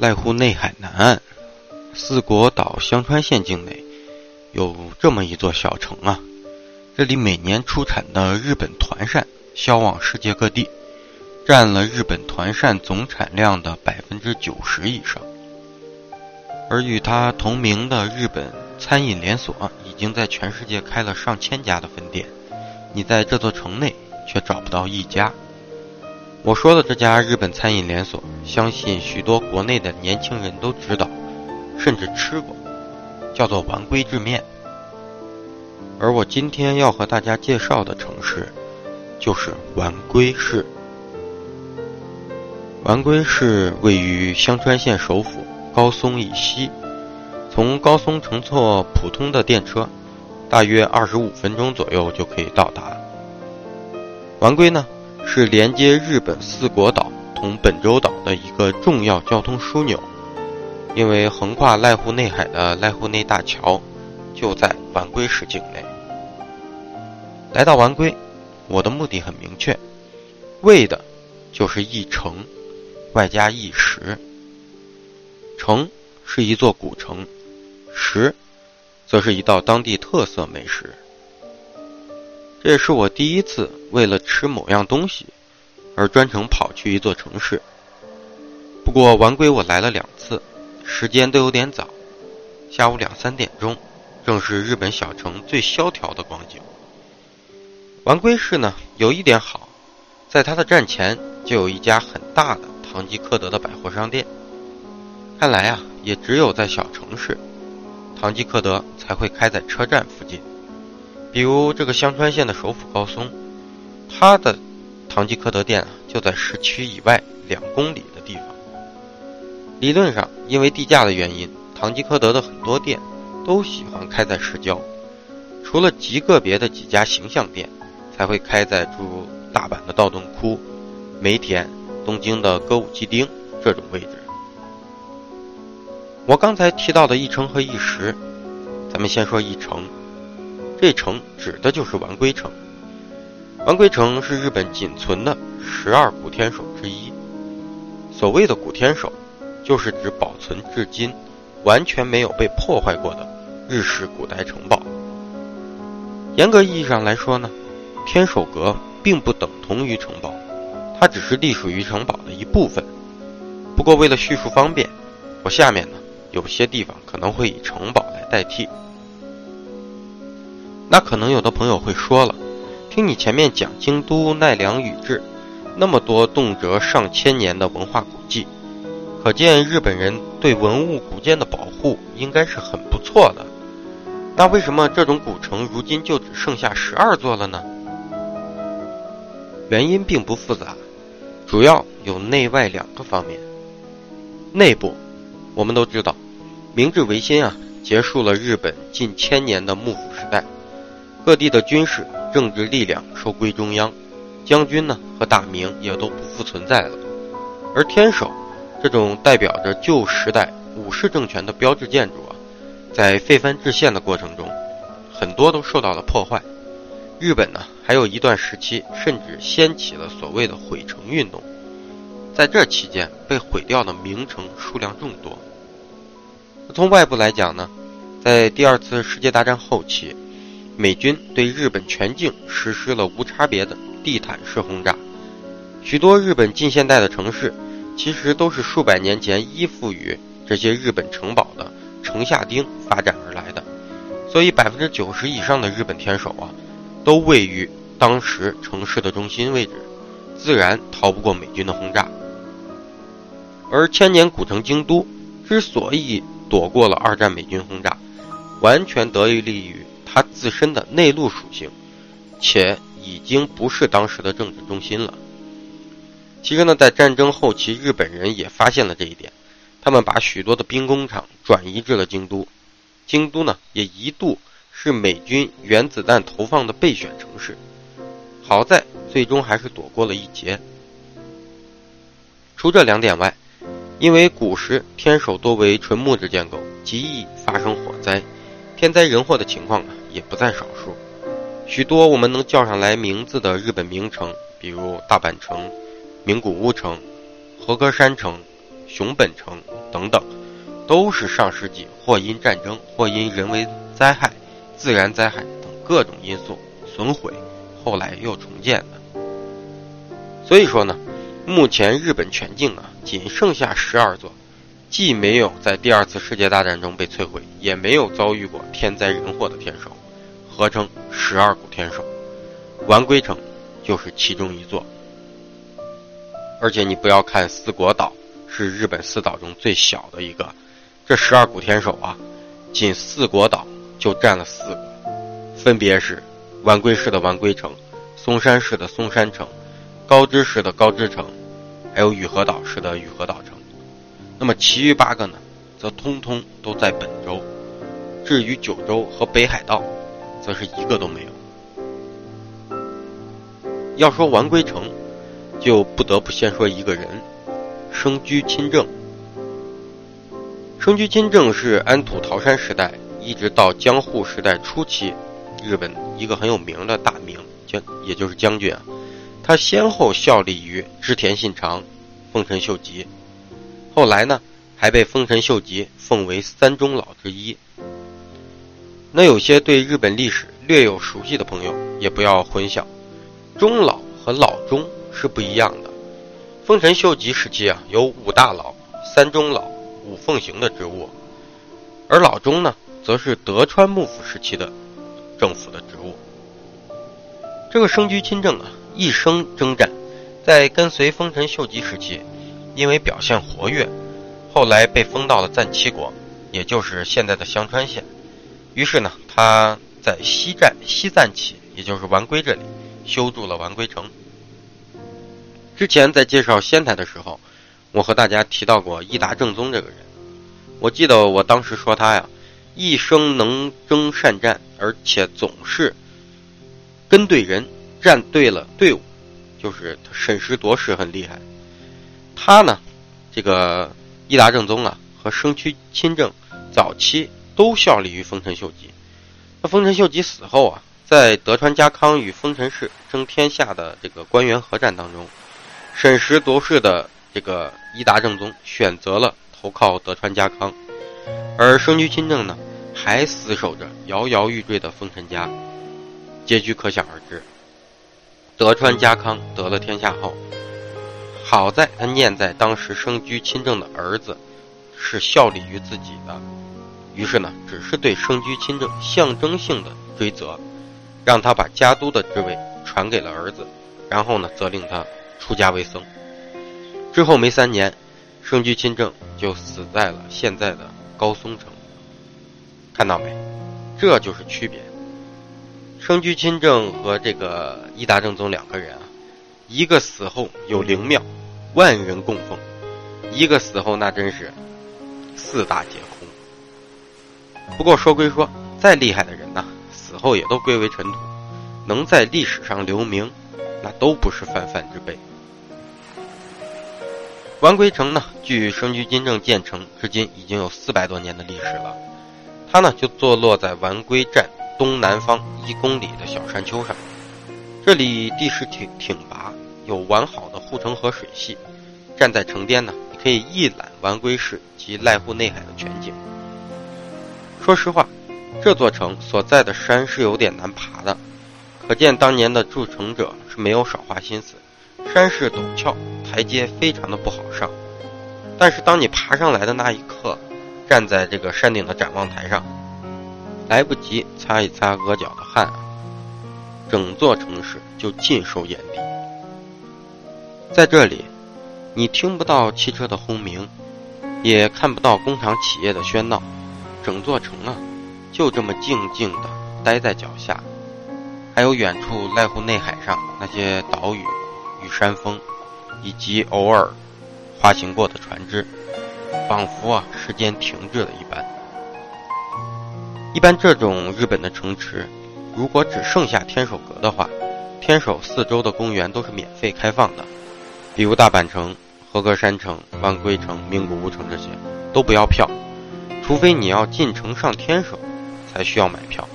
濑户内海南岸，四国岛香川县境内，有这么一座小城啊。这里每年出产的日本团扇销往世界各地，占了日本团扇总产量的百分之九十以上。而与它同名的日本餐饮连锁，已经在全世界开了上千家的分店，你在这座城内却找不到一家。我说的这家日本餐饮连锁，相信许多国内的年轻人都知道，甚至吃过，叫做丸龟制面。而我今天要和大家介绍的城市，就是丸龟市。丸龟市位于香川县首府高松以西，从高松乘坐普通的电车，大约二十五分钟左右就可以到达。丸龟呢？是连接日本四国岛同本州岛的一个重要交通枢纽，因为横跨濑户内海的濑户内大桥就在丸龟市境内。来到丸龟，我的目的很明确，为的就是一城，外加一食。城是一座古城，食则是一道当地特色美食。这也是我第一次为了吃某样东西，而专程跑去一座城市。不过丸龟我来了两次，时间都有点早，下午两三点钟，正是日本小城最萧条的光景。丸龟市呢，有一点好，在它的站前就有一家很大的唐吉诃德的百货商店。看来啊，也只有在小城市，唐吉诃德才会开在车站附近。比如这个香川县的首府高松，它的唐吉诃德店就在市区以外两公里的地方。理论上，因为地价的原因，唐吉诃德的很多店都喜欢开在市郊，除了极个别的几家形象店，才会开在诸如大阪的道顿窟、梅田、东京的歌舞伎町这种位置。我刚才提到的一城和一时，咱们先说一城。这城指的就是丸龟城。丸龟城是日本仅存的十二古天守之一。所谓的古天守，就是指保存至今、完全没有被破坏过的日式古代城堡。严格意义上来说呢，天守阁并不等同于城堡，它只是隶属于城堡的一部分。不过为了叙述方便，我下面呢有些地方可能会以城堡来代替。那可能有的朋友会说了，听你前面讲京都奈良宇治，那么多动辄上千年的文化古迹，可见日本人对文物古建的保护应该是很不错的。那为什么这种古城如今就只剩下十二座了呢？原因并不复杂，主要有内外两个方面。内部，我们都知道，明治维新啊，结束了日本近千年的幕府。各地的军事、政治力量收归中央，将军呢和大名也都不复存在了。而天守这种代表着旧时代武士政权的标志建筑啊，在废藩置县的过程中，很多都受到了破坏。日本呢还有一段时期甚至掀起了所谓的毁城运动，在这期间被毁掉的名城数量众多。从外部来讲呢，在第二次世界大战后期。美军对日本全境实施了无差别的地毯式轰炸，许多日本近现代的城市，其实都是数百年前依附于这些日本城堡的城下町发展而来的，所以百分之九十以上的日本天守啊，都位于当时城市的中心位置，自然逃不过美军的轰炸。而千年古城京都之所以躲过了二战美军轰炸，完全得益于。它自身的内陆属性，且已经不是当时的政治中心了。其实呢，在战争后期，日本人也发现了这一点，他们把许多的兵工厂转移至了京都。京都呢，也一度是美军原子弹投放的备选城市。好在最终还是躲过了一劫。除这两点外，因为古时天守多为纯木质建构，极易发生火灾、天灾人祸的情况啊。也不在少数，许多我们能叫上来名字的日本名城，比如大阪城、名古屋城、和歌山城、熊本城等等，都是上世纪或因战争或因人为灾害、自然灾害等各种因素损毁，后来又重建的。所以说呢，目前日本全境啊，仅剩下十二座，既没有在第二次世界大战中被摧毁，也没有遭遇过天灾人祸的天守，合称十二古天守。丸龟城就是其中一座。而且你不要看四国岛是日本四岛中最小的一个，这十二古天守啊，仅四国岛就占了四个，分别是丸龟市的丸龟城、松山市的松山城、高知市的高知城，还有宇和岛市的宇和岛城。那么其余八个呢，则通通都在本州。至于九州和北海道，则是一个都没有。要说完归城。就不得不先说一个人，生居亲政。生居亲政是安土桃山时代一直到江户时代初期，日本一个很有名的大名将，也就是将军啊。他先后效力于织田信长、丰臣秀吉，后来呢还被丰臣秀吉奉为三中老之一。那有些对日本历史略有熟悉的朋友，也不要混淆，中老和老中。是不一样的。丰臣秀吉时期啊，有五大老、三中老、五奉行的职务，而老中呢，则是德川幕府时期的政府的职务。这个生居亲政啊，一生征战，在跟随丰臣秀吉时期，因为表现活跃，后来被封到了赞七国，也就是现在的香川县。于是呢，他在西站西赞起，也就是丸归这里，修筑了丸归城。之前在介绍仙台的时候，我和大家提到过伊达正宗这个人。我记得我当时说他呀，一生能征善战，而且总是跟对人，站对了队伍，就是审时度势很厉害。他呢，这个伊达正宗啊，和生区亲政早期都效力于丰臣秀吉。那丰臣秀吉死后啊，在德川家康与丰臣氏争天下的这个官员合战当中。审时度势的这个伊达正宗选择了投靠德川家康，而生居亲政呢，还死守着摇摇欲坠的丰臣家。结局可想而知。德川家康得了天下后，好在他念在当时生居亲政的儿子是效力于自己的，于是呢，只是对生居亲政象征性的追责，让他把家督的职位传给了儿子，然后呢，责令他。出家为僧之后没三年，生居亲政就死在了现在的高松城。看到没？这就是区别。生居亲政和这个伊达正宗两个人啊，一个死后有灵庙，万人供奉；一个死后那真是四大皆空。不过说归说，再厉害的人呐，死后也都归为尘土，能在历史上留名，那都不是泛泛之辈。丸龟城呢，距生居金政建成至今已经有四百多年的历史了。它呢，就坐落在丸龟站东南方一公里的小山丘上。这里地势挺挺拔，有完好的护城河水系。站在城边呢，你可以一览丸龟市及濑户内海的全景。说实话，这座城所在的山是有点难爬的，可见当年的筑城者是没有少花心思。山势陡峭，台阶非常的不好上。但是当你爬上来的那一刻，站在这个山顶的展望台上，来不及擦一擦额角的汗，整座城市就尽收眼底。在这里，你听不到汽车的轰鸣，也看不到工厂企业的喧闹，整座城啊，就这么静静的待在脚下。还有远处濑户内海上那些岛屿。与山峰，以及偶尔滑行过的船只，仿佛啊时间停滞了一般。一般这种日本的城池，如果只剩下天守阁的话，天守四周的公园都是免费开放的，比如大阪城、和歌山城、万龟城、名古屋城这些都不要票，除非你要进城上天守，才需要买票。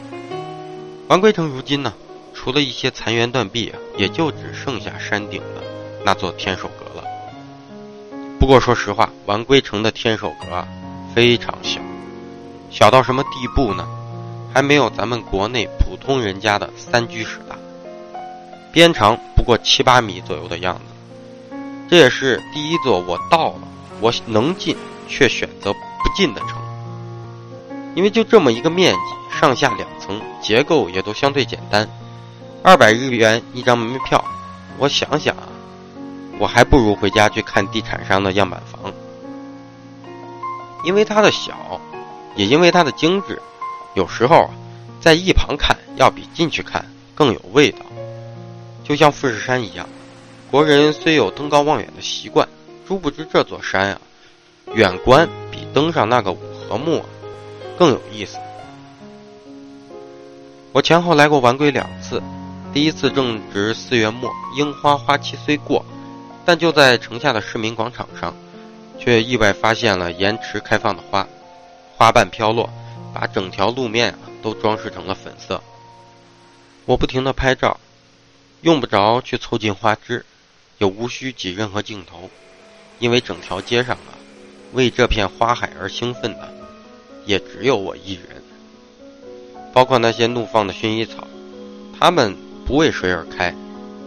万龟城如今呢？除了一些残垣断壁啊，也就只剩下山顶的那座天守阁了。不过说实话，完归城的天守阁啊非常小，小到什么地步呢？还没有咱们国内普通人家的三居室大，边长不过七八米左右的样子。这也是第一座我到了，我能进却选择不进的城，因为就这么一个面积，上下两层，结构也都相对简单，二百日元一张门票。我想想啊，我还不如回家去看地产商的样板房，因为它的小，也因为它的精致。有时候啊，在一旁看要比进去看更有味道，就像富士山一样。国人虽有登高望远的习惯，殊不知这座山啊，远观比登上那个五合目啊更有意思。我前后来过晚归两次，第一次正值四月末，樱花花期虽过，但就在城下的市民广场上，却意外发现了延迟开放的花，花瓣飘落。把整条路面啊都装饰成了粉色。我不停地拍照，用不着去凑近花枝，也无需挤任何镜头，因为整条街上啊，为这片花海而兴奋的，也只有我一人。包括那些怒放的薰衣草，它们不为谁而开，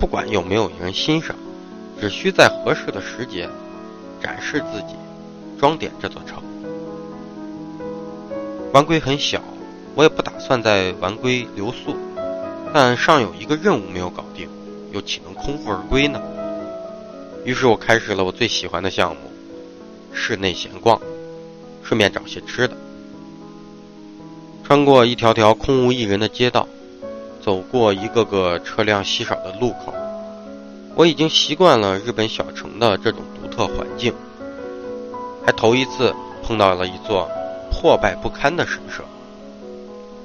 不管有没有人欣赏，只需在合适的时节，展示自己，装点这座城。玩龟很小，我也不打算在玩龟留宿，但尚有一个任务没有搞定，又岂能空腹而归呢？于是我开始了我最喜欢的项目——室内闲逛，顺便找些吃的。穿过一条条空无一人的街道，走过一个个车辆稀少的路口，我已经习惯了日本小城的这种独特环境，还头一次碰到了一座。破败不堪的神社，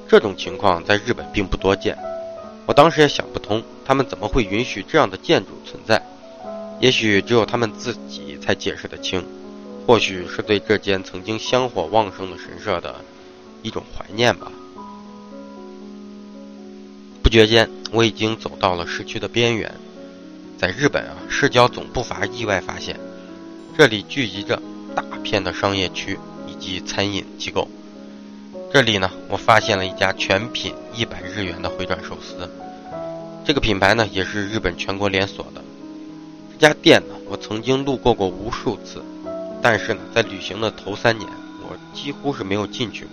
这种情况在日本并不多见。我当时也想不通，他们怎么会允许这样的建筑存在？也许只有他们自己才解释得清。或许是对这间曾经香火旺盛的神社的一种怀念吧。不觉间，我已经走到了市区的边缘。在日本啊，市郊总不乏意外发现，这里聚集着大片的商业区以。及餐饮机构，这里呢，我发现了一家全品一百日元的回转寿司。这个品牌呢，也是日本全国连锁的。这家店呢，我曾经路过过无数次，但是呢，在旅行的头三年，我几乎是没有进去过。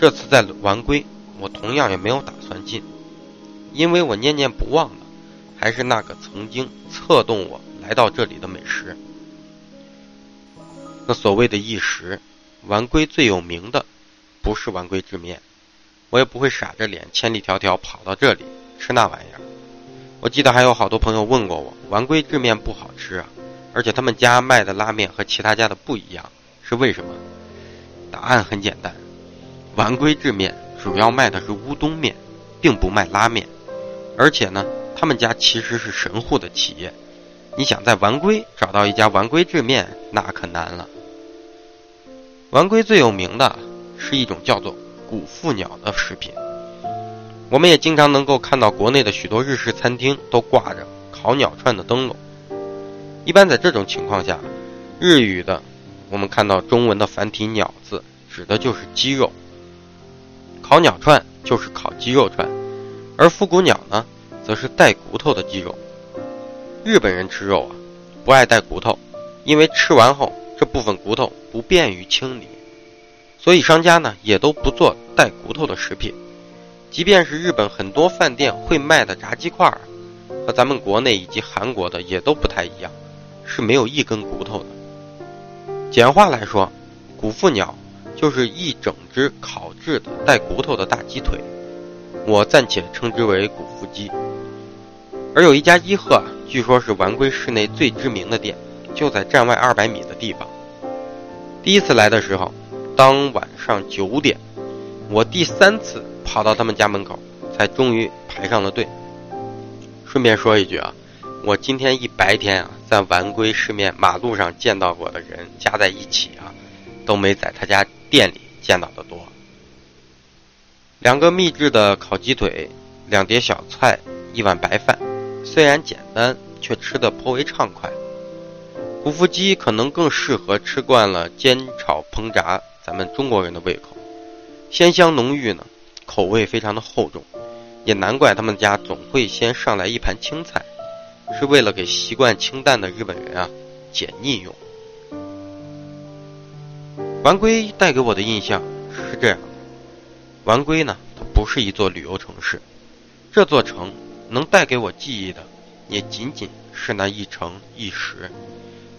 这次在丸龟，我同样也没有打算进，因为我念念不忘的，还是那个曾经策动我来到这里的美食。那所谓的一时。丸龟最有名的不是丸龟制面，我也不会傻着脸千里迢迢跑到这里吃那玩意儿。我记得还有好多朋友问过我，丸龟制面不好吃啊，而且他们家卖的拉面和其他家的不一样，是为什么？答案很简单，丸龟制面主要卖的是乌冬面，并不卖拉面，而且呢，他们家其实是神户的企业，你想在丸龟找到一家丸龟制面，那可难了。丸龟最有名的是一种叫做“古腹鸟”的食品。我们也经常能够看到国内的许多日式餐厅都挂着烤鸟串的灯笼。一般在这种情况下，日语的我们看到中文的繁体“鸟”字，指的就是鸡肉。烤鸟串就是烤鸡肉串，而复古鸟呢，则是带骨头的鸡肉。日本人吃肉啊，不爱带骨头，因为吃完后。这部分骨头不便于清理，所以商家呢也都不做带骨头的食品。即便是日本很多饭店会卖的炸鸡块，和咱们国内以及韩国的也都不太一样，是没有一根骨头的。简化来说，骨腹鸟就是一整只烤制的带骨头的大鸡腿，我暂且称之为骨腹鸡。而有一家伊贺，据说是丸龟市内最知名的店。就在站外二百米的地方。第一次来的时候，当晚上九点，我第三次跑到他们家门口，才终于排上了队。顺便说一句啊，我今天一白天啊，在丸龟市面马路上见到过的人加在一起啊，都没在他家店里见到的多。两个秘制的烤鸡腿，两碟小菜，一碗白饭，虽然简单，却吃得颇为畅快。土腹鸡可能更适合吃惯了煎炒烹炸咱们中国人的胃口，鲜香浓郁呢，口味非常的厚重，也难怪他们家总会先上来一盘青菜，是为了给习惯清淡的日本人啊解腻用。玩龟带给我的印象是这样的：丸龟呢，它不是一座旅游城市，这座城能带给我记忆的，也仅仅是那一城一时。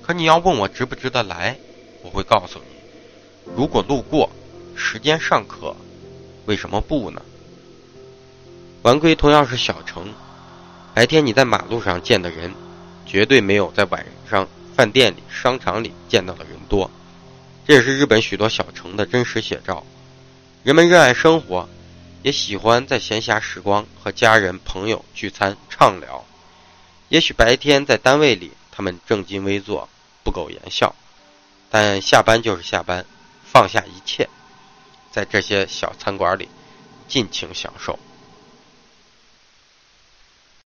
可你要问我值不值得来，我会告诉你：如果路过，时间尚可，为什么不呢？丸龟同样是小城，白天你在马路上见的人，绝对没有在晚上饭店里、商场里见到的人多。这也是日本许多小城的真实写照。人们热爱生活，也喜欢在闲暇时光和家人朋友聚餐畅聊。也许白天在单位里，他们正襟危坐。不苟言笑，但下班就是下班，放下一切，在这些小餐馆里尽情享受。